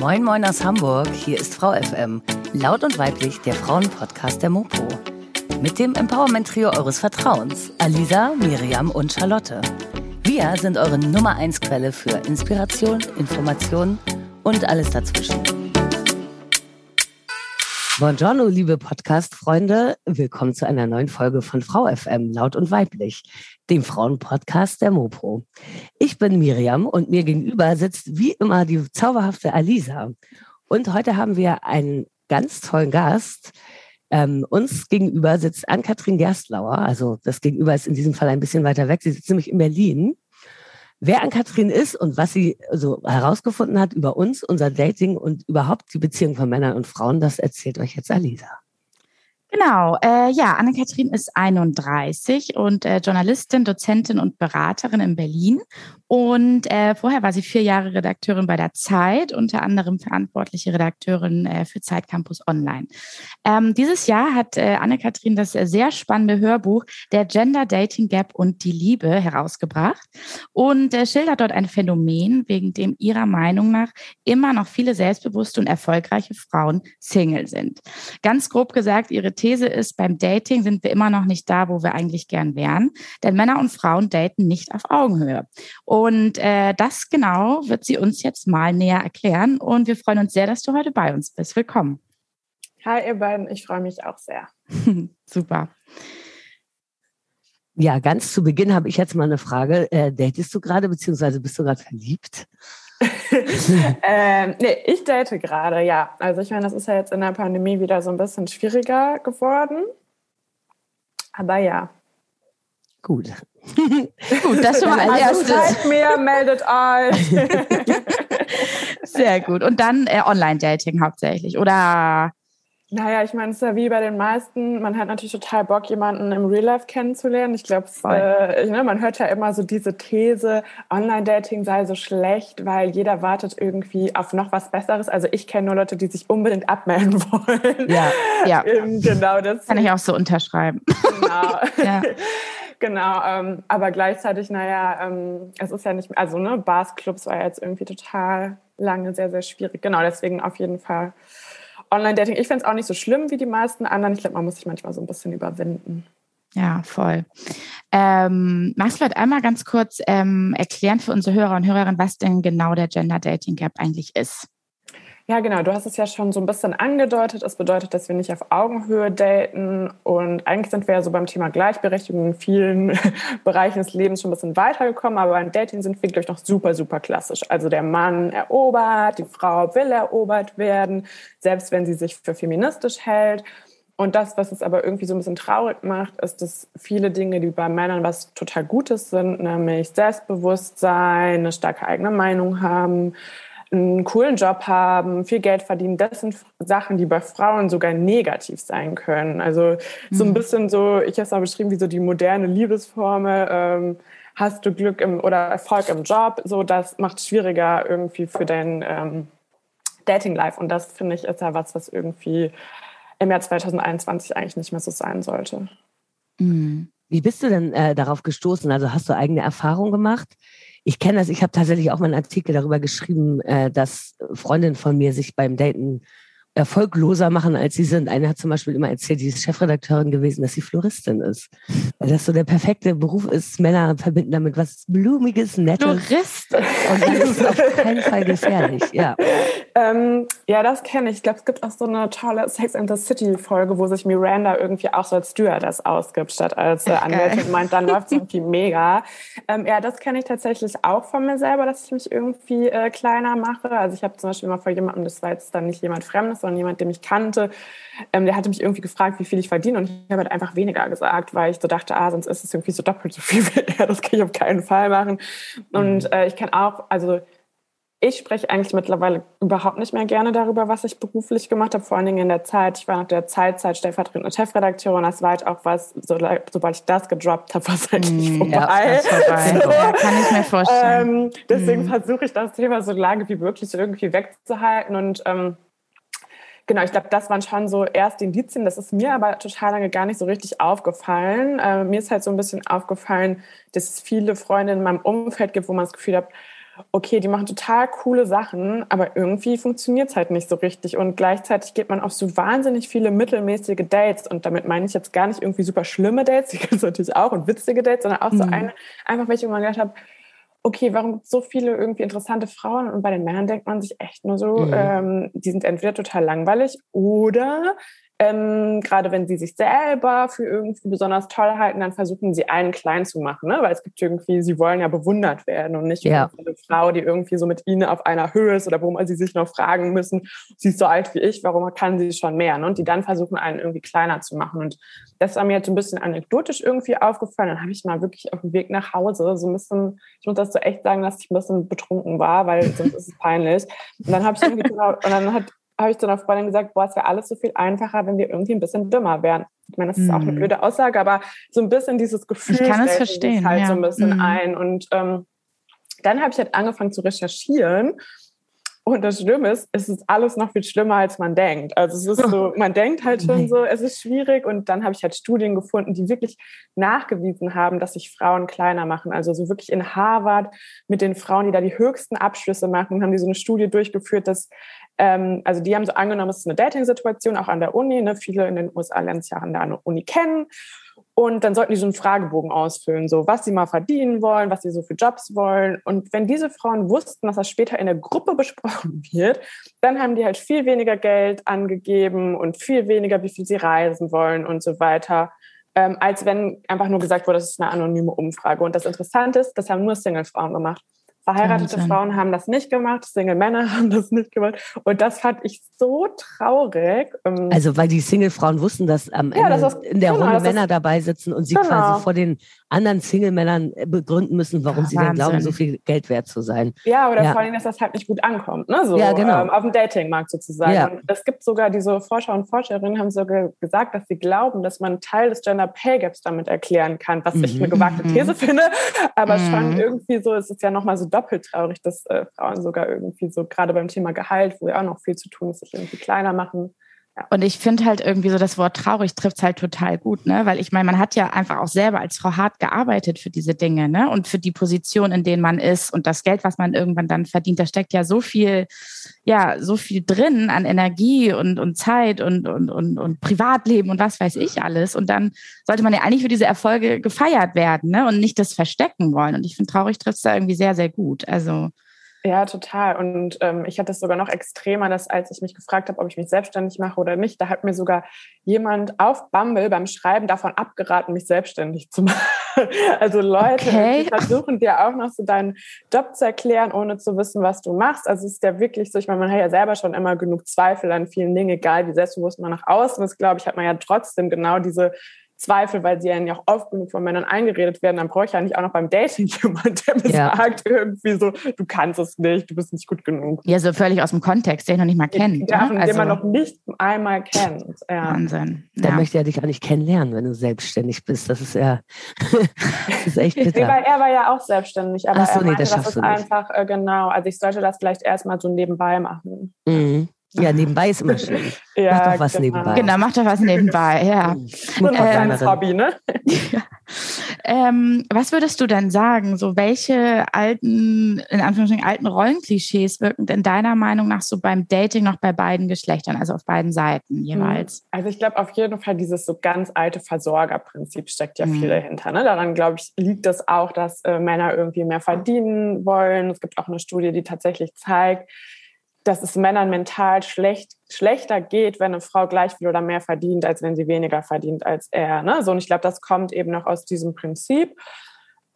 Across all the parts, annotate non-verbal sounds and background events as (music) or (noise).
Moin Moin aus Hamburg, hier ist Frau FM. Laut und weiblich der Frauenpodcast der Mopo. Mit dem Empowerment-Trio eures Vertrauens, Alisa, Miriam und Charlotte. Wir sind eure Nummer 1 Quelle für Inspiration, Information und alles dazwischen. Buongiorno, liebe Podcast-Freunde. Willkommen zu einer neuen Folge von Frau FM, laut und weiblich, dem Frauenpodcast der Mopro. Ich bin Miriam und mir gegenüber sitzt wie immer die zauberhafte Alisa. Und heute haben wir einen ganz tollen Gast. Ähm, uns gegenüber sitzt Ann-Kathrin Gerstlauer. Also das Gegenüber ist in diesem Fall ein bisschen weiter weg. Sie sitzt nämlich in Berlin. Wer Ann-Kathrin ist und was sie so herausgefunden hat über uns, unser Dating und überhaupt die Beziehung von Männern und Frauen, das erzählt euch jetzt Alisa. Genau, äh, ja, Anne-Kathrin ist 31 und äh, Journalistin, Dozentin und Beraterin in Berlin. Und äh, vorher war sie vier Jahre Redakteurin bei der Zeit, unter anderem verantwortliche Redakteurin äh, für Zeit Campus Online. Ähm, dieses Jahr hat äh, Anne-Kathrin das äh, sehr spannende Hörbuch Der Gender Dating Gap und die Liebe herausgebracht und äh, schildert dort ein Phänomen, wegen dem ihrer Meinung nach immer noch viele selbstbewusste und erfolgreiche Frauen Single sind. Ganz grob gesagt, ihre These ist, beim Dating sind wir immer noch nicht da, wo wir eigentlich gern wären, denn Männer und Frauen daten nicht auf Augenhöhe. Und äh, das genau wird sie uns jetzt mal näher erklären und wir freuen uns sehr, dass du heute bei uns bist. Willkommen. Hi ihr beiden, ich freue mich auch sehr. (laughs) Super. Ja, ganz zu Beginn habe ich jetzt mal eine Frage. Äh, datest du gerade, beziehungsweise bist du gerade verliebt? (laughs) ähm, nee, ich date gerade, ja. Also ich meine, das ist ja jetzt in der Pandemie wieder so ein bisschen schwieriger geworden. Aber ja. Gut. (laughs) gut, das schon mal als also erstes. mir, meldet euch. (laughs) Sehr gut. Und dann äh, Online-Dating hauptsächlich, oder? Naja, ich meine, es ist ja wie bei den meisten, man hat natürlich total Bock, jemanden im Real Life kennenzulernen. Ich glaube, äh, ne, man hört ja immer so diese These, Online-Dating sei so schlecht, weil jeder wartet irgendwie auf noch was Besseres. Also ich kenne nur Leute, die sich unbedingt abmelden (laughs) wollen. Ja, ja. Ähm, genau das. Kann ich auch so unterschreiben. Genau. (laughs) ja. Genau, ähm, aber gleichzeitig, naja, ähm, es ist ja nicht, also ne, Bars-Clubs war jetzt irgendwie total lange sehr, sehr schwierig. Genau, deswegen auf jeden Fall Online-Dating. Ich finde es auch nicht so schlimm wie die meisten anderen. Ich glaube, man muss sich manchmal so ein bisschen überwinden. Ja, voll. Ähm, magst du vielleicht einmal ganz kurz ähm, erklären für unsere Hörer und Hörerinnen, was denn genau der Gender Dating Gap eigentlich ist? Ja, genau. Du hast es ja schon so ein bisschen angedeutet. Es bedeutet, dass wir nicht auf Augenhöhe daten. Und eigentlich sind wir ja so beim Thema Gleichberechtigung in vielen (laughs) Bereichen des Lebens schon ein bisschen weitergekommen. Aber beim Dating sind wir, glaube ich, noch super, super klassisch. Also der Mann erobert, die Frau will erobert werden, selbst wenn sie sich für feministisch hält. Und das, was es aber irgendwie so ein bisschen traurig macht, ist, dass viele Dinge, die bei Männern was total Gutes sind, nämlich Selbstbewusstsein, eine starke eigene Meinung haben, einen coolen Job haben, viel Geld verdienen, das sind Sachen, die bei Frauen sogar negativ sein können. Also so ein mhm. bisschen so, ich habe es mal beschrieben, wie so die moderne Liebesformel, ähm, hast du Glück im, oder Erfolg im Job, so das macht es schwieriger irgendwie für dein ähm, Dating-Life. Und das finde ich ist ja was, was irgendwie im Jahr 2021 eigentlich nicht mehr so sein sollte. Mhm. Wie bist du denn äh, darauf gestoßen? Also hast du eigene Erfahrungen gemacht? Ich kenne das, ich habe tatsächlich auch mal einen Artikel darüber geschrieben, äh, dass Freundinnen von mir sich beim Daten erfolgloser machen, als sie sind. Eine hat zum Beispiel immer erzählt, die ist Chefredakteurin gewesen, dass sie Floristin ist. Weil das so der perfekte Beruf ist. Männer verbinden damit was Blumiges, Nettes. Florist. Und das ist auf keinen Fall gefährlich, ja. Ähm, ja, das kenne ich. Ich glaube, es gibt auch so eine tolle Sex and the City Folge, wo sich Miranda irgendwie auch so als Stewardess ausgibt, statt als äh, Anwältin meint, dann läuft es irgendwie mega. Ähm, ja, das kenne ich tatsächlich auch von mir selber, dass ich mich irgendwie äh, kleiner mache. Also ich habe zum Beispiel mal vor jemandem, das war jetzt dann nicht jemand Fremdes, sondern jemand, den ich kannte, ähm, der hatte mich irgendwie gefragt, wie viel ich verdiene und ich habe halt einfach weniger gesagt, weil ich so dachte, ah, sonst ist es irgendwie so doppelt so viel (laughs) wie er, das kann ich auf keinen Fall machen. Und mhm. äh, ich kann auch, also ich spreche eigentlich mittlerweile überhaupt nicht mehr gerne darüber, was ich beruflich gemacht habe, vor allen Dingen in der Zeit. Ich war nach der Zeitzeit stellvertretende Chefredakteurin. Das war halt auch was, so, sobald ich das gedroppt habe, war es eigentlich mm, vorbei. Ja, vorbei. (laughs) So. ja, kann ich mir vorstellen. Ähm, deswegen mm. versuche ich das Thema so lange wie möglich irgendwie wegzuhalten und ähm, Genau, ich glaube, das waren schon so erste Indizien. Das ist mir aber total lange gar nicht so richtig aufgefallen. Äh, mir ist halt so ein bisschen aufgefallen, dass es viele Freunde in meinem Umfeld gibt, wo man das Gefühl hat, okay, die machen total coole Sachen, aber irgendwie funktioniert es halt nicht so richtig. Und gleichzeitig geht man auf so wahnsinnig viele mittelmäßige Dates. Und damit meine ich jetzt gar nicht irgendwie super schlimme Dates, (laughs) die gibt es natürlich auch, und witzige Dates, sondern auch mhm. so eine, einfach welche, wo man gedacht habe, okay, warum gibt es so viele irgendwie interessante Frauen? Und bei den Männern denkt man sich echt nur so, mhm. ähm, die sind entweder total langweilig oder ähm, gerade wenn sie sich selber für irgendwie besonders toll halten, dann versuchen sie einen klein zu machen, ne? weil es gibt irgendwie, sie wollen ja bewundert werden und nicht ja. eine Frau, die irgendwie so mit ihnen auf einer Höhe ist oder wo man sie sich noch fragen müssen, sie ist so alt wie ich, warum kann sie schon mehr? Ne? Und die dann versuchen, einen irgendwie kleiner zu machen. Und das war mir jetzt ein bisschen anekdotisch irgendwie aufgefallen. Dann habe ich mal wirklich auf dem Weg nach Hause so ein bisschen, ich muss das so echt sagen, dass ich ein bisschen betrunken war, weil sonst ist es peinlich. Und dann habe ich irgendwie, genau, und dann hat habe ich zu einer Freundin gesagt, boah, es wäre alles so viel einfacher, wenn wir irgendwie ein bisschen dümmer wären. Ich meine, das ist mm. auch eine mhm. blöde Aussage, aber so ein bisschen dieses Gefühl ich kann es verstehen, halt ja. so ein bisschen mm. ein. Und ähm, dann habe ich halt angefangen zu recherchieren und das Schlimme ist, es ist alles noch viel schlimmer, als man denkt. Also es ist so, (laughs) man denkt halt schon so, es ist schwierig. Und dann habe ich halt Studien gefunden, die wirklich nachgewiesen haben, dass sich Frauen kleiner machen. Also so wirklich in Harvard mit den Frauen, die da die höchsten Abschlüsse machen, haben die so eine Studie durchgeführt, dass ähm, also die haben so angenommen, es ist eine Dating-Situation, auch an der Uni. Ne? Viele in den USA lernen es ja an der Uni kennen. Und dann sollten die so einen Fragebogen ausfüllen, so was sie mal verdienen wollen, was sie so für Jobs wollen. Und wenn diese Frauen wussten, dass das später in der Gruppe besprochen (laughs) wird, dann haben die halt viel weniger Geld angegeben und viel weniger, wie viel sie reisen wollen und so weiter, ähm, als wenn einfach nur gesagt wurde, das ist eine anonyme Umfrage. Und das Interessante ist, das haben nur Single-Frauen gemacht. Verheiratete Wahnsinn. Frauen haben das nicht gemacht, Single Männer (laughs) haben das nicht gemacht. Und das fand ich so traurig. Ähm, also weil die Single-Frauen wussten, dass am Ende ja, das in der genau, Runde Männer dabei sitzen und sie genau. quasi vor den anderen Single-Männern äh, begründen müssen, warum ja, sie denn glauben, so viel Geld wert zu sein. Ja, oder ja. vor allem, dass das halt nicht gut ankommt, ne? So, ja, genau. Ähm, auf dem Datingmarkt sozusagen. Ja. Und es gibt sogar diese Forscher und Forscherinnen haben sogar gesagt, dass sie glauben, dass man Teil des Gender Pay Gaps damit erklären kann, was mhm. ich eine gewagte These mhm. (laughs) finde. Aber mhm. schon irgendwie so ist es ja nochmal so doppelt traurig, dass äh, Frauen sogar irgendwie so gerade beim Thema Gehalt, wo ja auch noch viel zu tun ist, sich irgendwie kleiner machen. Und ich finde halt irgendwie so das Wort traurig trifft halt total gut, ne? Weil ich meine, man hat ja einfach auch selber als Frau hart gearbeitet für diese Dinge, ne? Und für die Position, in denen man ist und das Geld, was man irgendwann dann verdient, da steckt ja so viel, ja, so viel drin an Energie und, und Zeit und, und, und, und Privatleben und was weiß ich alles. Und dann sollte man ja eigentlich für diese Erfolge gefeiert werden, ne? Und nicht das verstecken wollen. Und ich finde, traurig trifft es da irgendwie sehr, sehr gut. Also ja, total. Und ähm, ich hatte es sogar noch extremer, dass als ich mich gefragt habe, ob ich mich selbstständig mache oder nicht, da hat mir sogar jemand auf Bumble beim Schreiben davon abgeraten, mich selbstständig zu (laughs) machen. also Leute okay. versuchen dir auch noch so deinen Job zu erklären, ohne zu wissen, was du machst. Also es ist ja wirklich so, ich meine, man hat ja selber schon immer genug Zweifel an vielen Dingen, egal wie selbstbewusst man nach außen ist, glaube ich, hat man ja trotzdem genau diese Zweifel, weil sie ja auch oft genug von Männern eingeredet werden, dann brauche ich ja nicht auch noch beim Dating (laughs) jemanden, der mir ja. sagt irgendwie so, du kannst es nicht, du bist nicht gut genug. Ja, so völlig aus dem Kontext, den ich noch nicht mal kennt. Ja, ne? also, den man noch nicht einmal kennt. Ja. Wahnsinn. Der ja. möchte ja dich gar nicht kennenlernen, wenn du selbstständig bist. Das ist ja, (laughs) das ist echt bitter. Nee, er war ja auch selbstständig, aber so, er meinte, nee, das, das ist einfach, äh, genau, also ich sollte das vielleicht erstmal so nebenbei machen. Mhm. Ja, nebenbei ist immer schön. (laughs) ja, mach doch was genau. nebenbei. Genau, mach doch was nebenbei, ja. (laughs) So ein kleines Hobby, ne? ja. (laughs) ähm, was würdest du denn sagen? So, welche alten, in Anführungsstrichen, alten Rollenklischees wirken denn deiner Meinung nach so beim Dating noch bei beiden Geschlechtern, also auf beiden Seiten jeweils? Hm, also ich glaube auf jeden Fall dieses so ganz alte Versorgerprinzip steckt ja mhm. viel dahinter. Ne? Daran, glaube ich, liegt es auch, dass äh, Männer irgendwie mehr verdienen wollen. Es gibt auch eine Studie, die tatsächlich zeigt, dass es Männern mental schlecht, schlechter geht, wenn eine Frau gleich viel oder mehr verdient, als wenn sie weniger verdient als er. Ne? So, und ich glaube, das kommt eben noch aus diesem Prinzip.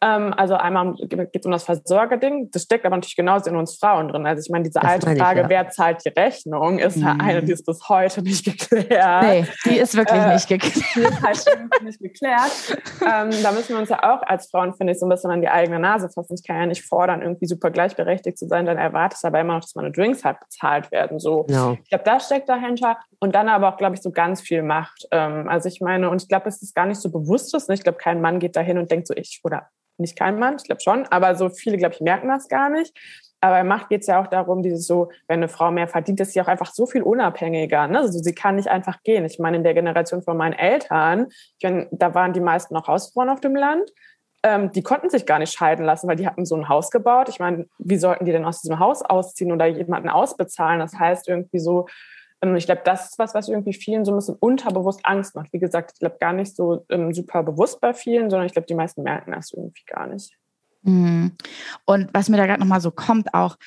Ähm, also einmal geht es um das Versorgerding. Das steckt aber natürlich genauso in uns Frauen drin. Also ich meine, diese das alte Frage, ich, ja. wer zahlt die Rechnung, ist mhm. ja eine, die ist bis heute nicht geklärt. Nee, die ist wirklich äh, nicht geklärt. Die ist halt nicht geklärt. Ähm, da müssen wir uns ja auch als Frauen, finde ich, so ein bisschen an die eigene Nase fassen. Ich kann ja nicht fordern, irgendwie super gleichberechtigt zu sein, dann erwartest aber immer noch, dass meine Drinks halt bezahlt werden. So. No. Ich glaube, das steckt dahinter. Und dann aber auch, glaube ich, so ganz viel Macht. Ähm, also ich meine, und ich glaube, es ist gar nicht so bewusst. Ne? Ich glaube, kein Mann geht dahin und denkt so, ich oder nicht kein Mann, ich glaube schon, aber so viele, glaube ich, merken das gar nicht. Aber Macht geht es ja auch darum, dieses so, wenn eine Frau mehr verdient, ist sie auch einfach so viel unabhängiger. Ne? Also sie kann nicht einfach gehen. Ich meine, in der Generation von meinen Eltern, meine, da waren die meisten noch Hausfrauen auf dem Land. ähm, die konnten sich gar nicht scheiden lassen, weil die hatten so ein Haus gebaut. Ich meine, wie sollten die denn aus diesem Haus ausziehen oder jemanden ausbezahlen? Das heißt irgendwie so, ähm, ich glaube, das ist was, was irgendwie vielen so ein bisschen unterbewusst Angst macht. Wie gesagt, ich glaube gar nicht so ähm, super bewusst bei vielen, sondern ich glaube, die meisten merken das irgendwie gar nicht. Mhm. Und was mir da gerade nochmal so kommt, auch,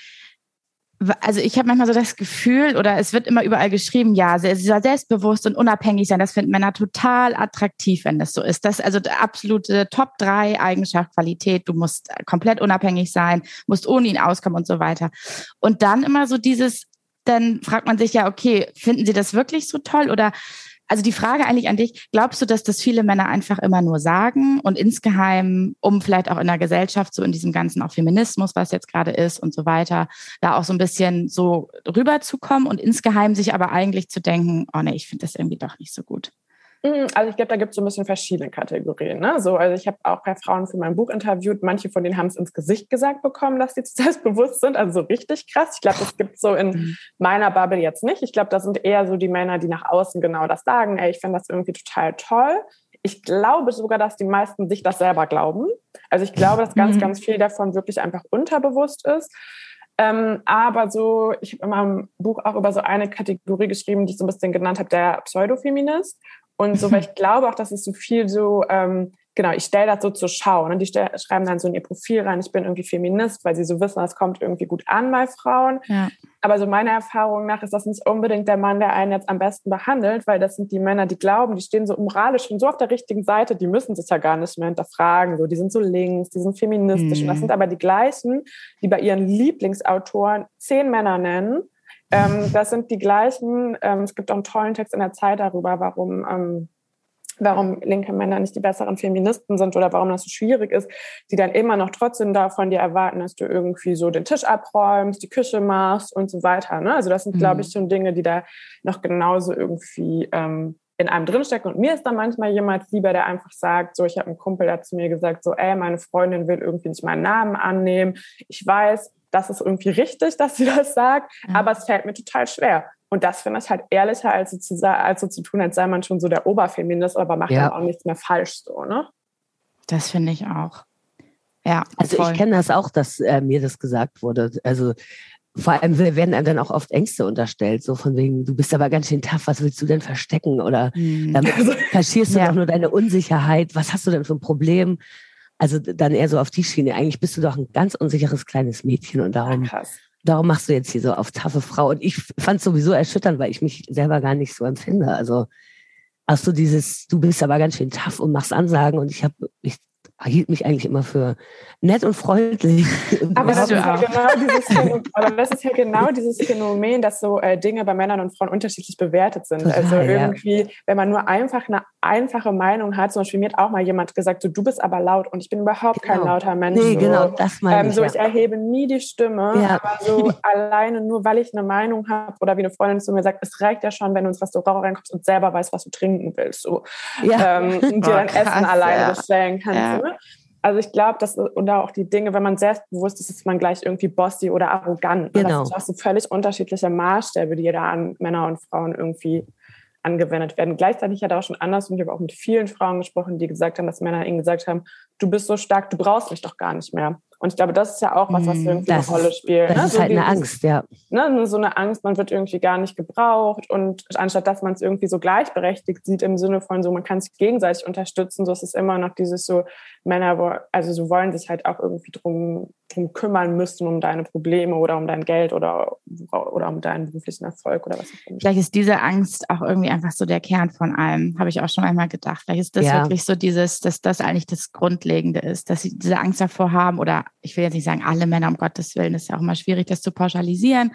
also ich habe manchmal so das Gefühl, oder es wird immer überall geschrieben, ja, sie soll selbstbewusst und unabhängig sein. Das finden Männer total attraktiv, wenn das so ist. Das ist also absolute Top 3 Eigenschaft, Qualität. Du musst komplett unabhängig sein, musst ohne ihn auskommen und so weiter. Und dann immer so dieses, dann fragt man sich ja, okay, finden sie das wirklich so toll oder also die Frage eigentlich an dich, glaubst du, dass das viele Männer einfach immer nur sagen und insgeheim, um vielleicht auch in der Gesellschaft, so in diesem ganzen auch Feminismus, was jetzt gerade ist und so weiter, da auch so ein bisschen so rüberzukommen und insgeheim sich aber eigentlich zu denken, oh nee, ich finde das irgendwie doch nicht so gut? Mhm, also ich glaube, da gibt es so ein bisschen verschiedene Kategorien. Ne? So, also ich habe auch bei Frauen für mein Buch interviewt. Manche von denen haben es ins Gesicht gesagt bekommen, dass sie (laughs) zu selbstbewusst sind. Also so richtig krass. Ich glaube, das gibt so in mhm. meiner Bubble jetzt nicht. Ich glaube, das sind eher so die Männer, die nach außen genau das sagen. Ey, ich finde das irgendwie total toll. Ich glaube sogar, dass die meisten sich das selber glauben. Also ich glaube, dass ganz, mhm. ganz viel davon wirklich einfach unterbewusst ist. Ähm, aber so, ich habe in meinem Buch auch über so eine Kategorie geschrieben, die ich so ein bisschen genannt habe, der Pseudofeminist. Und so, weil (laughs) ich glaube auch, dass es so viel so, ähm, genau, ich stelle das so zur Schau. Und die schreiben dann so in ihr Profil rein, ich bin irgendwie Feminist, weil sie so wissen, das kommt irgendwie gut an bei Frauen. Ja. Aber so meiner Erfahrung nach ist das nicht unbedingt der Mann, der einen jetzt am besten behandelt, weil das sind die Männer, die glauben, die stehen so moralisch schon so auf der richtigen Seite, die müssen sich ja gar nicht mehr hinterfragen. So, die sind so links, die sind feministisch. Mhm. Und das sind aber die gleichen, die bei ihren Lieblingsautoren zehn Männer nennen ähm, das sind die gleichen. Ähm, es gibt auch einen tollen Text in der Zeit darüber, warum, ähm, warum linke Männer nicht die besseren Feministen sind oder warum das so schwierig ist, die dann immer noch trotzdem davon dir erwarten, dass du irgendwie so den Tisch abräumst, die Küche machst und so weiter. Ne? Also das sind, mhm. glaube ich, schon Dinge, die da noch genauso irgendwie ähm, in einem drinstecken. Und mir ist da manchmal jemand lieber, der einfach sagt, so, ich habe einen Kumpel, der hat zu mir gesagt, so, ey, meine Freundin will irgendwie nicht meinen Namen annehmen. Ich weiß, das ist irgendwie richtig, dass sie das sagt, mhm. aber es fällt mir total schwer. Und das finde ich halt ehrlicher, als so, zu, als so zu tun, als sei man schon so der Oberfeminist, aber macht ja. dann auch nichts mehr falsch so, ne? Das finde ich auch. Ja. Also voll. ich kenne das auch, dass äh, mir das gesagt wurde. Also vor allem werden einem dann auch oft Ängste unterstellt, so von wegen, du bist aber ganz schön tough, was willst du denn verstecken? Oder mhm. damit (laughs) kaschierst du ja. doch nur deine Unsicherheit, was hast du denn für ein Problem? Also dann eher so auf die Schiene. Eigentlich bist du doch ein ganz unsicheres kleines Mädchen und darum, ja, darum machst du jetzt hier so auf taffe Frau. Und ich fand es sowieso erschütternd, weil ich mich selber gar nicht so empfinde. Also hast du dieses, du bist aber ganz schön tough und machst Ansagen und ich habe, ich hielt mich eigentlich immer für nett und freundlich. (laughs) Aber das, ist ja genau dieses (laughs) Phänomen, aber das ist ja genau dieses Phänomen, dass so äh, Dinge bei Männern und Frauen unterschiedlich bewertet sind. Total, also irgendwie, ja. wenn man nur einfach eine einfache Meinung hat, zum Beispiel mir hat auch mal jemand gesagt, so, du bist aber laut und ich bin überhaupt genau. kein lauter Mensch. Nee, so. genau, das meine ähm, ich. So, ich erhebe nie die Stimme, ja. aber so (laughs) alleine nur, weil ich eine Meinung habe oder wie eine Freundin zu mir sagt, es reicht ja schon, wenn du ins Restaurant reinkommst und selber weißt, was du trinken willst. So. Ja. Ähm, und dir oh, dein krass, Essen alleine ja. bestellen kannst. Ne? Also ich glaube, dass und auch die Dinge, wenn man selbstbewusst ist, ist man gleich irgendwie bossy oder arrogant. Genau. Das sind auch so völlig unterschiedliche Maßstäbe, die da an Männer und Frauen irgendwie angewendet werden. Gleichzeitig hat auch schon anders und ich habe auch mit vielen Frauen gesprochen, die gesagt haben, dass Männer ihnen gesagt haben, du bist so stark, du brauchst mich doch gar nicht mehr. Und ich glaube, das ist ja auch was, was mhm. irgendwie das eine Rolle spielt. Das ne? ist so halt eine Angst, ja. Ne? So eine Angst, man wird irgendwie gar nicht gebraucht. Und anstatt dass man es irgendwie so gleichberechtigt sieht im Sinne von so, man kann sich gegenseitig unterstützen, so ist es immer noch dieses so, Männer, also so wollen sich halt auch irgendwie drum, drum kümmern müssen, um deine Probleme oder um dein Geld oder, oder um deinen beruflichen Erfolg oder was auch immer. Vielleicht ist diese Angst auch irgendwie einfach so der Kern von allem, habe ich auch schon einmal gedacht. Vielleicht ist das ja. wirklich so dieses, dass das eigentlich das Grundlegende ist, dass sie diese Angst davor haben oder ich will jetzt nicht sagen, alle Männer, um Gottes Willen, ist ja auch immer schwierig, das zu pauschalisieren.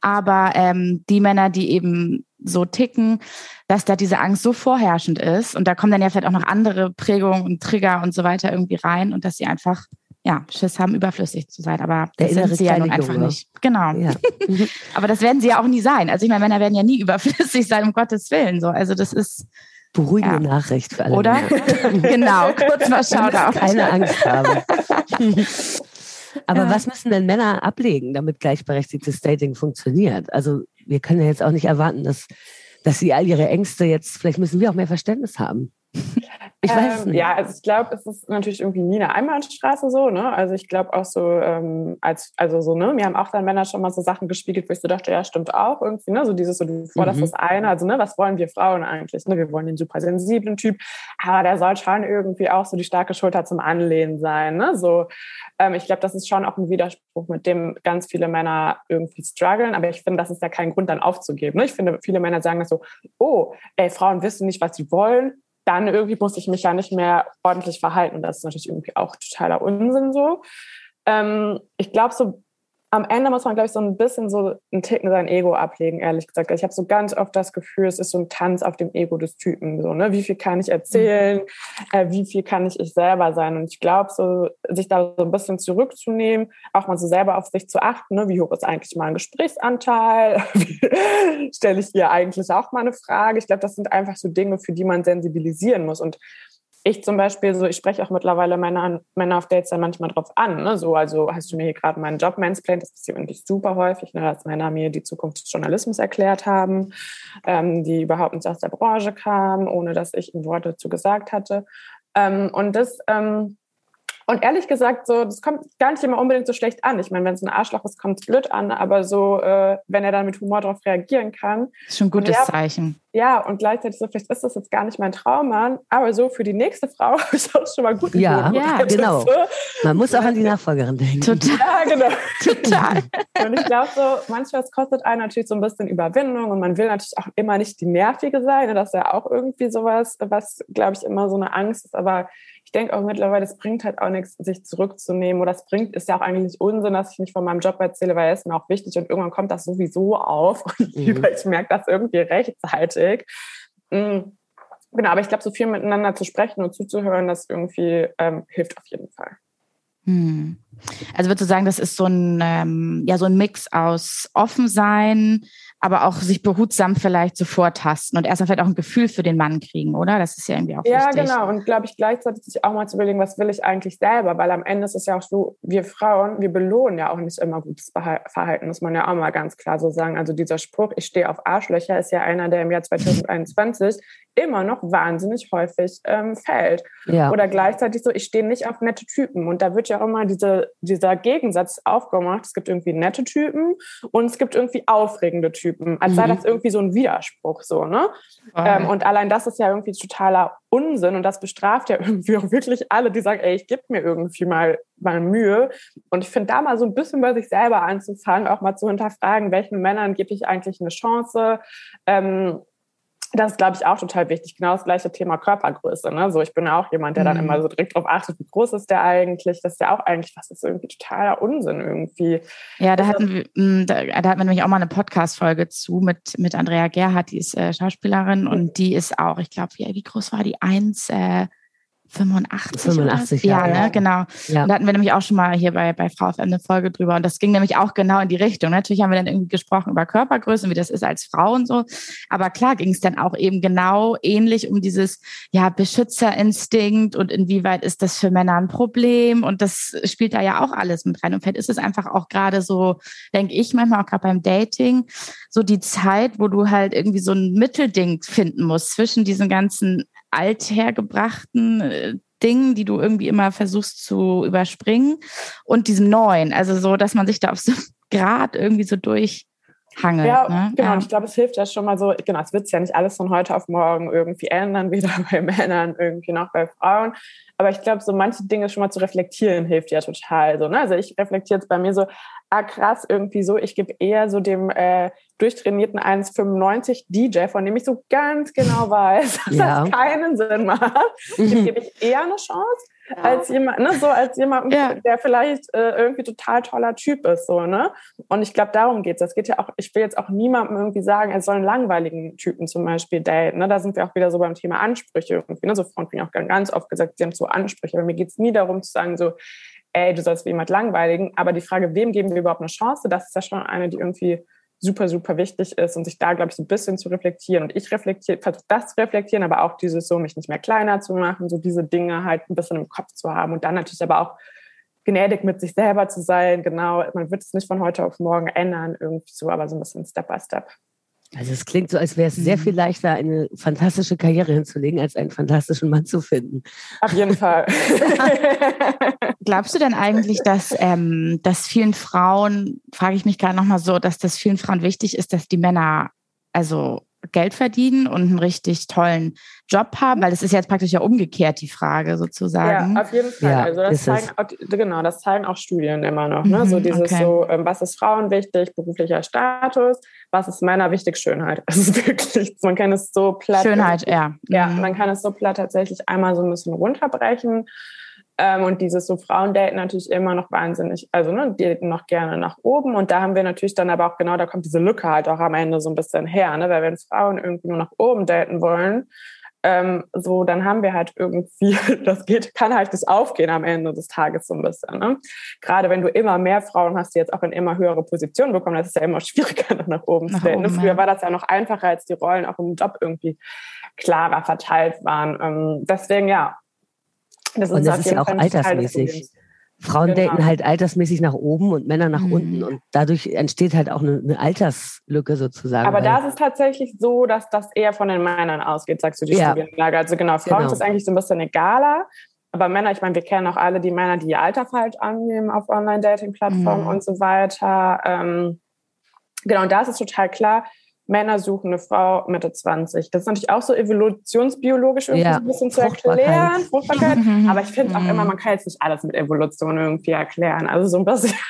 Aber ähm, die Männer, die eben so ticken, dass da diese Angst so vorherrschend ist und da kommen dann ja vielleicht auch noch andere Prägungen und Trigger und so weiter irgendwie rein und dass sie einfach ja, Schiss haben, überflüssig zu sein. Aber das sind sie ja nun einfach Junge. nicht. Genau. Ja. (laughs) aber das werden sie ja auch nie sein. Also ich meine, Männer werden ja nie (laughs) überflüssig sein, um Gottes Willen. So. Also das ist beruhigende ja. Nachricht für alle. Oder? (laughs) genau, kurz mal Shoutout. Keine Angst haben. Aber ja. was müssen denn Männer ablegen, damit gleichberechtigtes Dating funktioniert? Also wir können ja jetzt auch nicht erwarten, dass, dass sie all ihre Ängste jetzt, vielleicht müssen wir auch mehr Verständnis haben. (laughs) Ich weiß ähm, nicht. Ja, also ich glaube, es ist natürlich irgendwie nie eine Einbahnstraße so, ne? Also ich glaube auch so, ähm, als, also so, ne, mir haben auch dann Männer schon mal so Sachen gespiegelt, wo ich so dachte, ja, stimmt auch irgendwie, ne? So dieses so, du forderst Mhm. das eine, also ne, was wollen wir Frauen eigentlich? Ne? Wir wollen den super sensiblen Typ, aber der soll schon irgendwie auch so die starke Schulter zum Anlehnen sein, ne? So, ähm, ich glaube, das ist schon auch ein Widerspruch, mit dem ganz viele Männer irgendwie strugglen, aber ich finde, das ist ja kein Grund, dann aufzugeben. Ne? Ich finde, viele Männer sagen das so, oh, ey, Frauen wissen nicht, was sie wollen, dann irgendwie muss ich mich ja nicht mehr ordentlich verhalten. Und das ist natürlich irgendwie auch totaler Unsinn so. Ähm, ich glaube, so am Ende muss man, glaube ich, so ein bisschen so einen Ticken sein Ego ablegen, ehrlich gesagt. Ich habe so ganz oft das Gefühl, es ist so ein Tanz auf dem Ego des Typen. So, ne? Wie viel kann ich erzählen? Äh, wie viel kann ich ich selber sein? Und ich glaube, so, sich da so ein bisschen zurückzunehmen, auch mal so selber auf sich zu achten, ne? wie hoch ist eigentlich mein Gesprächsanteil? (laughs) Stelle ich ihr eigentlich auch mal eine Frage? Ich glaube, das sind einfach so Dinge, für die man sensibilisieren muss. Und ich zum Beispiel, so ich spreche auch mittlerweile Männer, Männer auf Dates dann manchmal drauf an. Ne? So, also hast du mir hier gerade meinen Job mansplained, das passiert wirklich super häufig, ne? dass Männer mir die Zukunft des Journalismus erklärt haben, ähm, die überhaupt nicht aus der Branche kamen, ohne dass ich ein Wort dazu gesagt hatte. Ähm, und das ähm, und ehrlich gesagt, so, das kommt gar nicht immer unbedingt so schlecht an. Ich meine, wenn es ein Arschloch ist, kommt es blöd an, aber so, äh, wenn er dann mit Humor darauf reagieren kann. Das ist schon ein gutes Ja. Zeichen. Ja, und gleichzeitig so, vielleicht ist das jetzt gar nicht mein Traummann, aber so für die nächste Frau habe ich auch schon mal gut Ja, Ja, genau. So. Man muss auch an die Nachfolgerin denken. Total. Ja, genau. Total. (laughs) Und ich glaube so, manchmal es kostet einen natürlich so ein bisschen Überwindung und man will natürlich auch immer nicht die Nervige sein. Das ist ja auch irgendwie sowas, was, glaube ich, immer so eine Angst ist. Aber denke auch mittlerweile, es bringt halt auch nichts, sich zurückzunehmen. Oder es bringt, ist ja auch eigentlich Unsinn, dass ich nicht von meinem Job erzähle, weil er ist mir auch wichtig und irgendwann kommt das sowieso auf. (laughs) Und Mhm. ich merke das irgendwie rechtzeitig. Mm. Genau, aber ich glaube, so viel miteinander zu sprechen und zuzuhören, das irgendwie ähm, hilft auf jeden Fall. Hm. Also würdest du sagen, das ist so ein, ähm, ja, so ein Mix aus offen sein, aber auch sich behutsam vielleicht so vortasten und erstmal vielleicht auch ein Gefühl für den Mann kriegen, oder? Das ist ja irgendwie auch Ja, wichtig. genau. Und glaube ich, gleichzeitig sich auch mal zu überlegen, was will ich eigentlich selber? Weil am Ende ist es ja auch so, wir Frauen, wir belohnen ja auch nicht immer gutes Verhalten, muss man ja auch mal ganz klar so sagen. Also dieser Spruch, ich stehe auf Arschlöcher, ist ja einer, der im Jahr 2021 immer noch wahnsinnig häufig ähm, fällt. Ja. Oder gleichzeitig so, ich stehe nicht auf nette Typen. Und da wird ja auch immer diese, dieser Gegensatz aufgemacht. Es gibt irgendwie nette Typen und es gibt irgendwie aufregende Typen. Als sei Mhm. das irgendwie so ein Widerspruch, so, ne? Voll. Ähm, und allein das ist ja irgendwie totaler Unsinn und das bestraft ja (laughs) irgendwie auch wirklich alle, die sagen, ey, ich gebe mir irgendwie mal, mal Mühe. Und ich finde da mal so ein bisschen bei sich selber anzufangen, auch mal zu hinterfragen, welchen Männern gebe ich eigentlich eine Chance. Ähm, das ist, glaube ich, auch total wichtig. Genau das gleiche Thema Körpergröße. Ne? So, ich bin ja auch jemand, der dann Mhm. immer so direkt darauf achtet, wie groß ist der eigentlich. Das ist ja auch eigentlich, was ist irgendwie totaler Unsinn irgendwie. Ja, da Also- hatten wir, mh, da, da hatten wir nämlich auch mal eine Podcast-Folge zu mit, mit Andrea Gerhardt, die ist äh, Schauspielerin und die ist auch, ich glaube, wie, wie groß war die? 1, äh, 85? 85, oder? ja. ja. ne, genau. Ja. Und da hatten wir nämlich auch schon mal hier bei, bei Frau FM eine Folge drüber. Und das ging nämlich auch genau in die Richtung. Natürlich haben wir dann irgendwie gesprochen über Körpergröße und wie das ist als Frau und so. Aber klar ging es dann auch eben genau ähnlich um dieses, ja, Beschützerinstinkt und inwieweit ist das für Männer ein Problem. Und das spielt da ja auch alles mit rein. Und vielleicht ist es einfach auch gerade so, denke ich manchmal auch gerade beim Dating, so die Zeit, wo du halt irgendwie so ein Mittelding finden musst zwischen diesen ganzen althergebrachten äh, Dingen, die du irgendwie immer versuchst zu überspringen und diesem Neuen. Also so, dass man sich da auf so einem (laughs) Grad irgendwie so durchhangelt. Ja, ne? genau. Ja. Und ich glaube, es hilft ja schon mal so, genau, es wird ja nicht alles von heute auf morgen irgendwie ändern, (laughs) weder bei Männern irgendwie noch bei Frauen. Aber ich glaube, so manche Dinge schon mal zu reflektieren hilft ja total. So, ne? Also ich reflektiere jetzt bei mir so, ah krass, irgendwie so, ich gebe eher so dem äh, durchtrainierten 1,95 DJ, von dem ich so ganz genau (laughs) weiß, dass Ja. das keinen Sinn macht. Dem Mhm. gebe ich eher eine Chance als jemand, ne, so als jemand, Ja. der vielleicht äh, irgendwie total toller Typ ist, so, ne? Und ich glaube, darum geht's. Es geht ja auch, ich will jetzt auch niemandem irgendwie sagen, er soll einen langweiligen Typen zum Beispiel daten, ne? Da sind wir auch wieder so beim Thema Ansprüche irgendwie, ne? So Frauen kriegen auch ganz oft gesagt, sie haben so Ansprüche, aber mir geht's nie darum zu sagen, so, ey, du sollst wie jemand langweiligen, aber die Frage, wem geben wir überhaupt eine Chance, das ist ja schon eine, die irgendwie super, super wichtig ist und sich da, glaube ich, so ein bisschen zu reflektieren. Und ich reflektiere, versuche das zu reflektieren, aber auch dieses so, mich nicht mehr kleiner zu machen, so diese Dinge halt ein bisschen im Kopf zu haben und dann natürlich aber auch gnädig mit sich selber zu sein. Genau, man wird es nicht von heute auf morgen ändern, irgendwie so, aber so ein bisschen Step by Step. Also es klingt so, als wäre es sehr mhm. viel leichter, eine fantastische Karriere hinzulegen, als einen fantastischen Mann zu finden. Auf jeden Fall. (laughs) Glaubst du denn eigentlich, dass, ähm, dass vielen Frauen, frage ich mich gerade nochmal so, dass das vielen Frauen wichtig ist, dass die Männer also Geld verdienen und einen richtig tollen Job haben? Weil es ist jetzt praktisch ja umgekehrt die Frage sozusagen. Ja, auf jeden Fall. Ja, also das zeigen auch, genau, das zeigen auch Studien immer noch. Ne? Mhm, so dieses okay. so, ähm, was ist Frauen wichtig, beruflicher Status, was ist Männer wichtig, Schönheit. (laughs) Das ist wirklich, man kann es so platt. Schönheit, ja. Ja, mhm. man kann es so platt tatsächlich einmal so ein bisschen runterbrechen. Ähm, und dieses so Frauen daten natürlich immer noch wahnsinnig, also ne, die daten noch gerne nach oben. Und da haben wir natürlich dann aber auch genau, da kommt diese Lücke halt auch am Ende so ein bisschen her, ne? Weil wenn Frauen irgendwie nur nach oben daten wollen, ähm, so, dann haben wir halt irgendwie, (laughs) das geht, kann halt das aufgehen am Ende des Tages so ein bisschen. Ne? Gerade wenn du immer mehr Frauen hast, die jetzt auch in immer höhere Positionen bekommen, das ist ja immer schwieriger, (laughs) nach oben nach zu daten. Oben, Früher ja. war das ja noch einfacher, als die Rollen auch im Job irgendwie klarer verteilt waren. Ähm, deswegen, ja, das und das ist ja auch altersmäßig. Frauen genau. daten halt altersmäßig nach oben und Männer nach mhm. unten und dadurch entsteht halt auch eine, eine Alterslücke sozusagen. Aber da ist es tatsächlich so, dass das eher von den Männern ausgeht, sagst du die ja. Studienlage. Also genau, Frauen genau. ist es eigentlich so ein bisschen egaler. Aber Männer, ich meine, wir kennen auch alle die Männer, die ihr Alter falsch annehmen auf Online-Dating-Plattformen mhm. und so weiter. Ähm, genau, und da ist es total klar, Männer suchen eine Frau Mitte 20. Das ist natürlich auch so evolutionsbiologisch irgendwie ja. so ein bisschen zu erklären, Fruchtbarkeit. Aber ich finde auch immer, mhm. man kann jetzt nicht alles mit Evolution irgendwie erklären. Also so ein bisschen. (laughs)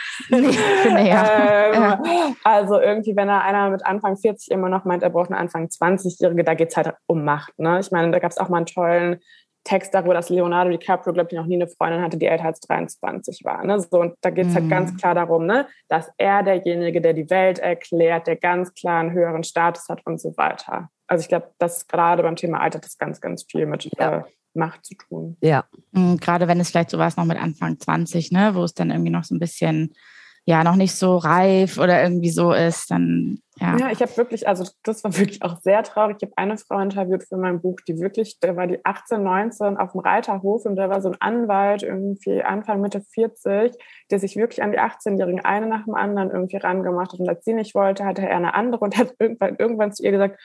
Ja. ähm, also irgendwie, wenn da einer mit Anfang 40 immer noch meint, er braucht eine Anfang 20-Jährige, da geht es halt um Macht. Ne? Ich meine, da gab es auch mal einen tollen Text darüber, dass Leonardo DiCaprio, glaube ich, noch nie eine Freundin hatte, die älter als 23 war. Ne? So, und da geht es mhm. halt ganz mhm. klar darum, ne, dass er derjenige, der die Welt erklärt, der ganz klar einen höheren Status hat und so weiter. Also ich glaube, dass gerade beim Thema Alter das ganz, ganz viel mit ja. äh, Macht zu tun. Ja. Mhm, gerade wenn es vielleicht so war noch mit Anfang 20, ne, wo es dann irgendwie noch so ein bisschen ja noch nicht so reif oder irgendwie so ist, dann ja. Ja, ich habe wirklich, also das war wirklich auch sehr traurig. Ich habe eine Frau interviewt für mein Buch, die wirklich, der war die 18, 19 auf dem Reiterhof und da war so ein Anwalt irgendwie Anfang, Mitte 40, der sich wirklich an die 18-Jährigen eine nach dem anderen irgendwie rangemacht hat. Und als sie nicht wollte, hatte er eine andere und hat irgendwann, irgendwann zu ihr gesagt,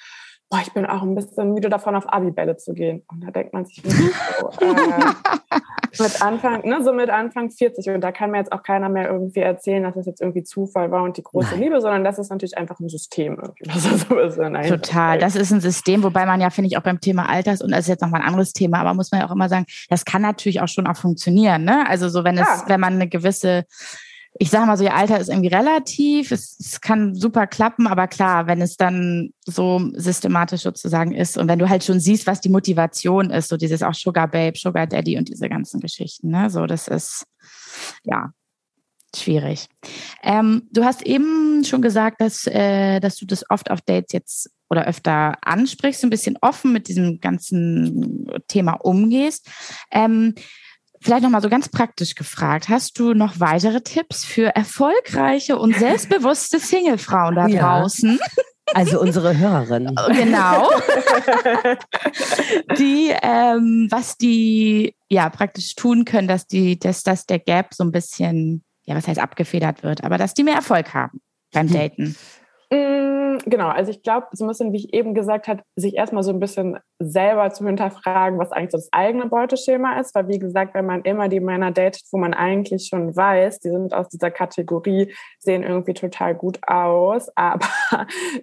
boah, ich bin auch ein bisschen müde davon, auf Abibälle zu gehen. Und da denkt man sich (laughs) so, äh, mit Anfang, ne, so mit Anfang 40. Und da kann mir jetzt auch keiner mehr irgendwie erzählen, dass es jetzt irgendwie Zufall war und die große Nein. Liebe, sondern das ist natürlich einfach ein System. Irgendwie. Das ist so Total. Das ist ein System, wobei man ja, finde ich, auch beim Thema Alters, und das ist jetzt nochmal ein anderes Thema, aber muss man ja auch immer sagen, das kann natürlich auch schon auch funktionieren. Ne? Also so, wenn es, ja. wenn man eine gewisse ich sage mal so, ihr Alter ist irgendwie relativ, es, es, kann super klappen, aber klar, wenn es dann so systematisch sozusagen ist und wenn du halt schon siehst, was die Motivation ist, so dieses auch Sugar Babe, Sugar Daddy und diese ganzen Geschichten, ne? so das ist, ja, schwierig. Ähm, du hast eben schon gesagt, dass, äh, dass du das oft auf Dates jetzt oder öfter ansprichst, ein bisschen offen mit diesem ganzen Thema umgehst. Ähm, Vielleicht nochmal so ganz praktisch gefragt. Hast du noch weitere Tipps für erfolgreiche und selbstbewusste Singlefrauen da ja. draußen? Also unsere Hörerin. (laughs) Genau. (laughs) die, ähm, was die ja praktisch tun können, dass die, dass, dass der Gap so ein bisschen, ja, was heißt abgefedert wird, aber dass die mehr Erfolg haben beim hm. Daten. Mm, genau, also ich glaube, so ein bisschen, wie ich eben gesagt habe, sich erstmal so ein bisschen selber zu hinterfragen, was eigentlich so das eigene Beuteschema ist. Weil, wie gesagt, wenn man immer die Männer datet, wo man eigentlich schon weiß, die sind aus dieser Kategorie, sehen irgendwie total gut aus, (laughs) aber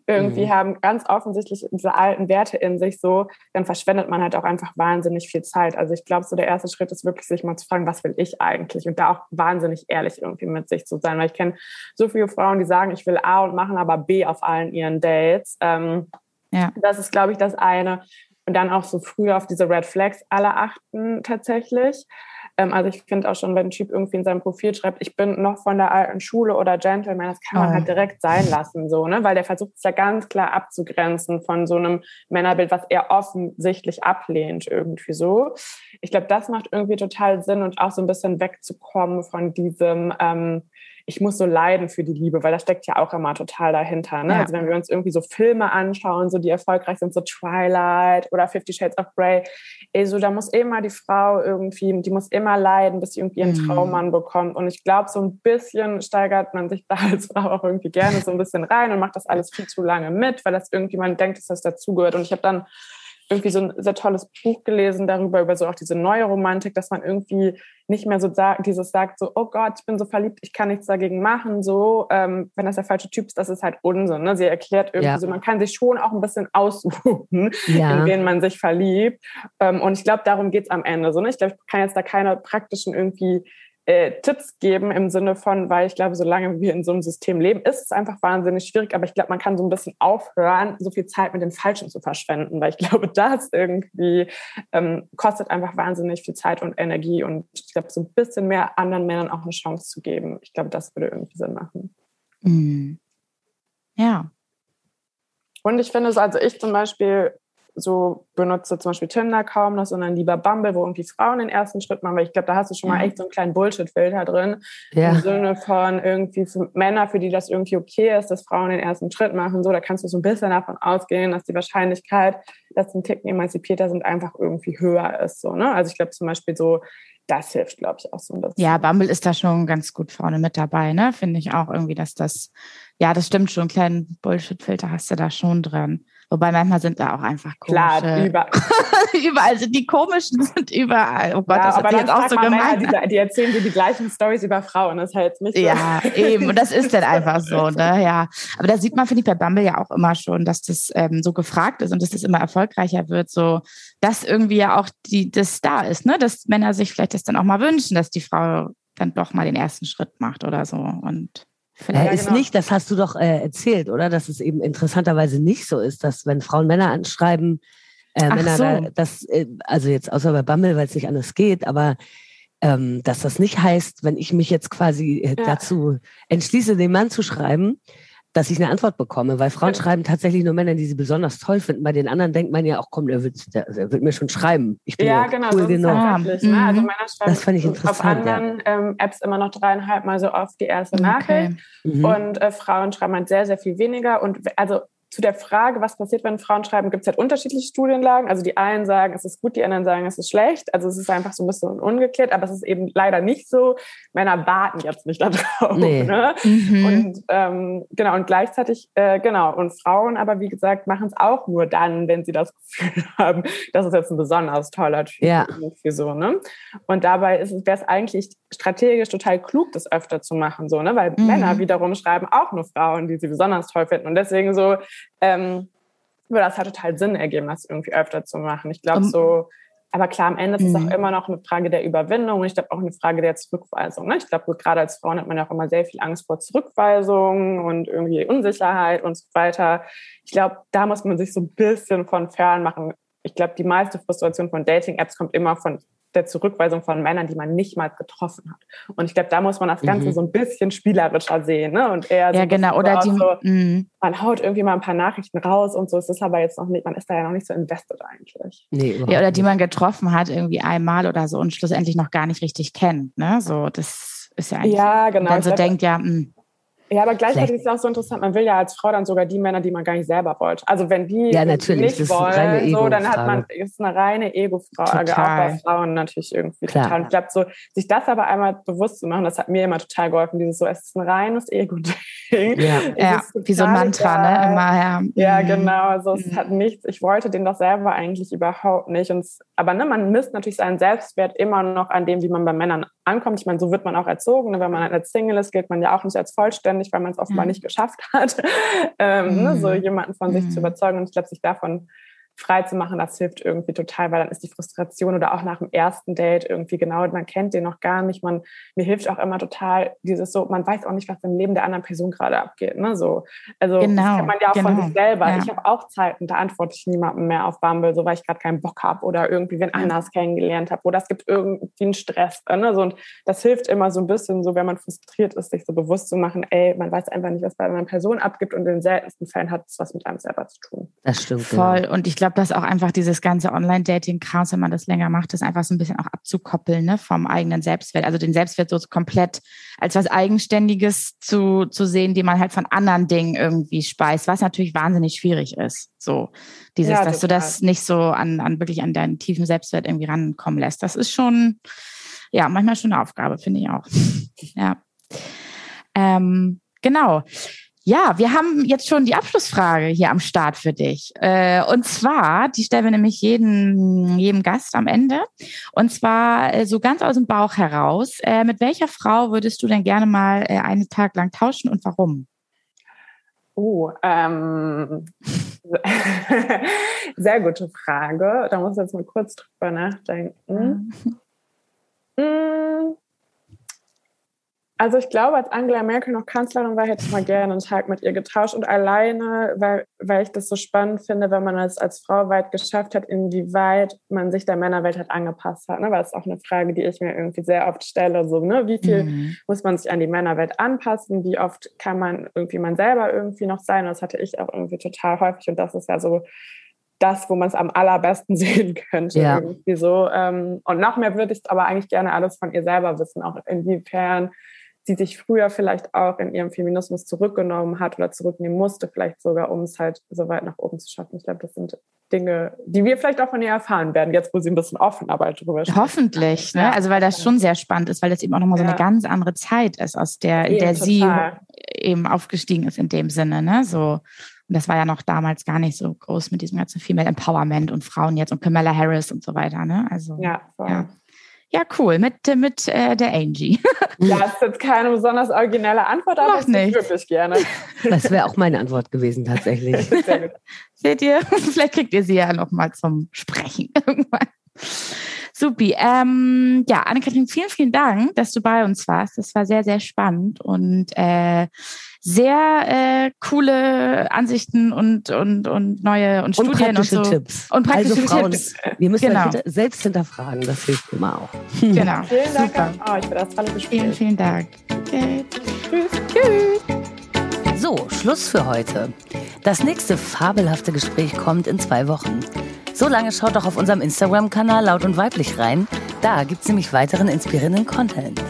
irgendwie mhm. haben ganz offensichtlich diese alten Werte in sich so, dann verschwendet man halt auch einfach wahnsinnig viel Zeit. Also ich glaube, so der erste Schritt ist wirklich, sich mal zu fragen, was will ich eigentlich? Und da auch wahnsinnig ehrlich irgendwie mit sich zu sein. Weil ich kenne so viele Frauen, die sagen, ich will A und machen aber B auf allen ihren Dates. Ähm, ja. Das ist, glaube ich, das eine. Und dann auch so früh auf diese Red Flags alle achten tatsächlich. Ähm, also ich finde auch schon, wenn ein Typ irgendwie in seinem Profil schreibt, ich bin noch von der alten Schule oder Gentleman, das kann man oh. halt direkt sein lassen, so, ne? Weil der versucht es ja ganz klar abzugrenzen von so einem Männerbild, was er offensichtlich ablehnt, irgendwie so. Ich glaube, das macht irgendwie total Sinn und auch so ein bisschen wegzukommen von diesem, ähm, ich muss so leiden für die Liebe, weil das steckt ja auch immer total dahinter. Ne? Ja. Also wenn wir uns irgendwie so Filme anschauen, so die erfolgreich sind, so Twilight oder Fifty Shades of Grey, ey, so da muss immer die Frau irgendwie, die muss immer leiden, bis sie irgendwie ihren mhm. Traummann bekommt. Und ich glaube, so ein bisschen steigert man sich (laughs) da als Frau auch irgendwie gerne so ein bisschen rein und macht das alles viel zu lange mit, weil das irgendwie man denkt, dass das dazugehört. Und ich habe dann irgendwie so ein sehr tolles Buch gelesen darüber, über so auch diese neue Romantik, dass man irgendwie nicht mehr so sagt, dieses sagt so, oh Gott, ich bin so verliebt, ich kann nichts dagegen machen, so, ähm, wenn das der falsche Typ ist, das ist halt Unsinn. Ne? Sie erklärt irgendwie ja. so, man kann sich schon auch ein bisschen aussuchen, ja. in wen man sich verliebt. Ähm, und ich glaube, darum geht's am Ende. So, ne? Ich glaube, ich kann jetzt da keine praktischen irgendwie äh, Tipps geben im Sinne von, weil ich glaube, solange wir in so einem System leben, ist es einfach wahnsinnig schwierig. Aber ich glaube, man kann so ein bisschen aufhören, so viel Zeit mit den Falschen zu verschwenden, weil ich (laughs) glaube, das irgendwie ähm, kostet einfach wahnsinnig viel Zeit und Energie. Und ich glaube, so ein bisschen mehr anderen Männern auch eine Chance zu geben, ich glaube, das würde irgendwie Sinn machen. Mhm. Ja. Und ich finde es, also ich zum Beispiel so benutze zum Beispiel Tinder kaum noch, sondern lieber Bumble, wo irgendwie Frauen den ersten Schritt machen, weil ich glaube, da hast du schon mal echt so einen kleinen Bullshit-Filter drin. Ja. Im Sinne von irgendwie für Männer, für die das irgendwie okay ist, dass Frauen den ersten Schritt machen. So, da kannst du so ein bisschen davon ausgehen, dass die Wahrscheinlichkeit, dass ein Ticken emanzipierter sind, einfach irgendwie höher ist. So, ne? Also ich glaube zum Beispiel so, das hilft, glaube ich, auch so ein bisschen. Ja, Bumble ist da schon ganz gut vorne mit dabei, ne? Finde ich auch irgendwie, dass das, ja, das stimmt schon, einen kleinen Bullshit-Filter hast du da schon drin. Wobei manchmal sind da auch einfach komische. Klar, überall. (laughs) überall sind die komischen sind überall. Oh Gott, ja, das aber jetzt auch so gemein. Die, die, erzählen dir die gleichen Stories über Frauen. Das ist halt nicht so. Ja, eben. Und das ist dann (laughs) einfach so, ne? Ja. Aber da sieht man, finde ich, bei Bumble ja auch immer schon, dass das ähm, so gefragt ist und dass das immer erfolgreicher wird, so, dass irgendwie ja auch die, das da ist, ne? Dass Männer sich vielleicht das dann auch mal wünschen, dass die Frau dann doch mal den ersten Schritt macht oder so. Und ja, ist genau. nicht, das hast du doch äh, erzählt, oder? Dass es eben interessanterweise nicht so ist, dass wenn Frauen Männer anschreiben, äh, Männer so. da, das, äh, also jetzt außer bei Bumble, weil es nicht anders geht, aber ähm, dass das nicht heißt, wenn ich mich jetzt quasi äh, ja. dazu entschließe, den Mann zu schreiben, dass ich eine Antwort bekomme, weil Frauen schreiben tatsächlich nur Männer, die sie besonders toll finden. Bei den anderen denkt man ja auch, komm, der wird, der, der wird mir schon schreiben. Ich bin ja, ja genau, cool genug. Ah, ne? Also Männer schreiben das fand ich interessant, auf anderen ja. ähm, Apps immer noch dreieinhalb Mal so oft die erste okay. Nachricht. Mhm. Und äh, Frauen schreiben halt sehr, sehr viel weniger. Und also zu der Frage, was passiert, wenn Frauen schreiben, gibt es halt unterschiedliche Studienlagen. Also die einen sagen, es ist gut, die anderen sagen, es ist schlecht. Also es ist einfach so ein bisschen ungeklärt, aber es ist eben leider nicht so. Männer warten jetzt nicht (laughs) darauf. Nee. Ne? Mhm. Und ähm, genau, und gleichzeitig, äh, genau, und Frauen aber, wie gesagt, machen es auch nur dann, wenn sie das Gefühl (laughs) haben, das ist jetzt ein besonders toller Typ. Ja. So, ne? Und dabei wäre es eigentlich strategisch total klug, das öfter zu machen, so, ne? Weil mhm. Männer wiederum schreiben auch nur Frauen, die sie besonders toll finden. Und deswegen so, ähm, würde das halt total Sinn ergeben, das irgendwie öfter zu machen. Ich glaube um, so, aber klar, am Ende ist es auch mhm. immer noch eine Frage der Überwindung und ich glaube auch eine Frage der Zurückweisung. Ne? Ich glaube, gerade als Frauen hat man ja auch immer sehr viel Angst vor Zurückweisung und irgendwie Unsicherheit und so weiter. Ich glaube, da muss man sich so ein bisschen von fern machen. Ich glaube, die meiste Frustration von Dating-Apps kommt immer von der Zurückweisung von Männern, die man nicht mal getroffen hat. Und ich glaube, da muss man das Ganze mhm. so ein bisschen spielerischer sehen. Ne? Und eher so ja, genau. Oder die, so, mhm. man haut irgendwie mal ein paar Nachrichten raus und so. Es ist aber jetzt noch nicht, man ist da ja noch nicht so invested eigentlich. Nee, ja, oder die man getroffen hat irgendwie einmal oder so und schlussendlich noch gar nicht richtig kennt. Ne? So, das ist ja eigentlich. Ja, genau. Dann so denkt, ja, mh, hm, ja, aber gleichzeitig ist es auch so interessant, man will ja als Frau dann sogar die Männer, die man gar nicht selber wollte. Also wenn die ja, nicht wollen, so, dann hat man, ist eine reine Ego-Frage, auch bei Frauen natürlich irgendwie Klar. total. Und ich glaube, so, sich das aber einmal bewusst zu machen, das hat mir immer total geholfen, dieses so, es ist ein reines Ego-Ding. Ja, ja wie so ein Mantra, ne, egal. ne, immer, ja. Ja, mhm. genau, also es mhm. hat nichts, ich wollte den doch selber eigentlich überhaupt nicht. Und, aber ne, man misst natürlich seinen Selbstwert immer noch an dem, wie man bei Männern ankommt. Ich meine, so wird man auch erzogen. Ne? Wenn man als Single ist, gilt man ja auch nicht als vollständig, weil man es offenbar mhm. nicht geschafft hat, (laughs) ähm, mhm. ne? so mhm. jemanden von sich zu mhm. überzeugen. Und ich glaube, sich davon frei zu machen, das hilft irgendwie total, weil dann ist die Frustration oder auch nach dem ersten Date irgendwie genau, man kennt den noch gar nicht. Man, mir hilft auch immer total dieses so, man weiß auch nicht, was im Leben der anderen Person gerade abgeht. Ne? So, also genau, das kennt man ja auch genau. von sich selber. Ja. Ich habe auch Zeiten, da antworte ich niemandem mehr auf Bumble, so weil ich gerade keinen Bock habe oder irgendwie wen anders kennengelernt habe oder es gibt irgendwie einen Stress. Ne? So, und das hilft immer so ein bisschen, so wenn man frustriert ist, sich so bewusst zu machen, ey, man weiß einfach nicht, was bei einer Person abgibt und in den seltensten Fällen hat es was mit einem selber zu tun. Das stimmt. Voll. Genau. Und ich glaube, glaube, dass auch einfach dieses ganze Online-Dating-Kram, wenn man das länger macht, ist einfach so ein bisschen auch abzukoppeln ne, vom eigenen Selbstwert. Also den Selbstwert so komplett als was Eigenständiges zu, zu sehen, die man halt von anderen Dingen irgendwie speist, was natürlich wahnsinnig schwierig ist. So dieses, ja, dass du das nicht so an, an wirklich an deinen tiefen Selbstwert irgendwie rankommen lässt. Das ist schon, ja, manchmal schon eine Aufgabe, finde ich auch. (laughs) ja. Ähm, genau. Ja, wir haben jetzt schon die Abschlussfrage hier am Start für dich. Äh, und zwar, die stellen wir nämlich jeden, jedem Gast am Ende. Und zwar äh, so ganz aus dem Bauch heraus. Äh, mit welcher Frau würdest du denn gerne mal einen Tag lang tauschen und warum? Oh, ähm, (laughs) sehr gute Frage. Da muss ich jetzt mal kurz drüber nachdenken. Mhm. Also ich glaube, als Angela Merkel noch Kanzlerin war, hätte ich mal gerne einen Tag mit ihr getauscht. Und alleine, weil, weil ich das so spannend finde, wenn man es als Frau weit geschafft hat, inwieweit man sich der Männerwelt hat angepasst hat. Ne? Weil das ist auch eine Frage, die ich mir irgendwie sehr oft stelle. So, ne? Wie viel mhm. muss man sich an die Männerwelt anpassen? Wie oft kann man irgendwie man selber irgendwie noch sein? Und das hatte ich auch irgendwie total häufig. Und das ist ja so das, wo man es am allerbesten (laughs) sehen könnte. Ja. Irgendwie so. Ähm, und noch mehr würde ich aber eigentlich gerne alles von ihr selber wissen, auch inwiefern sie sich früher vielleicht auch in ihrem Feminismus zurückgenommen hat oder zurücknehmen musste, vielleicht sogar, um es halt so weit nach oben zu schaffen. Ich glaube, das sind Dinge, die wir vielleicht auch von ihr erfahren werden, jetzt wo sie ein bisschen offen aber drüber spricht. Hoffentlich, ne? Also weil das schon sehr spannend ist, weil das eben auch nochmal so eine ganz andere Zeit ist, aus der, in der sie eben aufgestiegen ist in dem Sinne, ne? So. Und das war ja noch damals gar nicht so groß mit diesem ganzen Female Empowerment und Frauen jetzt und Kamala Harris und so weiter, ne? Also. Ja, voll. ja. Ja, cool, mit, mit äh, der Angie. (laughs) Ja, ist jetzt keine besonders originelle Antwort, aber Macht ich wirklich gerne. (laughs) Das wäre auch meine Antwort gewesen, tatsächlich. (laughs) Sehr gut. Seht ihr? Vielleicht kriegt ihr sie ja nochmal zum Sprechen irgendwann. Supi. Ähm, ja, Anne-Kathrin, vielen, vielen Dank, dass du bei uns warst. Das war sehr, sehr spannend und äh, sehr äh, coole Ansichten und, und, und neue und, und Studien und so. Tipps. Und praktische also Frauen, Tipps. Wir müssen genau. selbst hinterfragen, das hilft immer auch. (laughs) Genau. vielen Dank. Super. Oh, ich bin das tolle Gespräch. Vielen, vielen Dank. Okay. Tschüss. Tschüss. So, Schluss für heute. Das nächste fabelhafte Gespräch kommt in zwei Wochen. So lange schaut doch auf unserem Instagram-Kanal Laut und Weiblich rein. Da gibt es nämlich weiteren inspirierenden Content.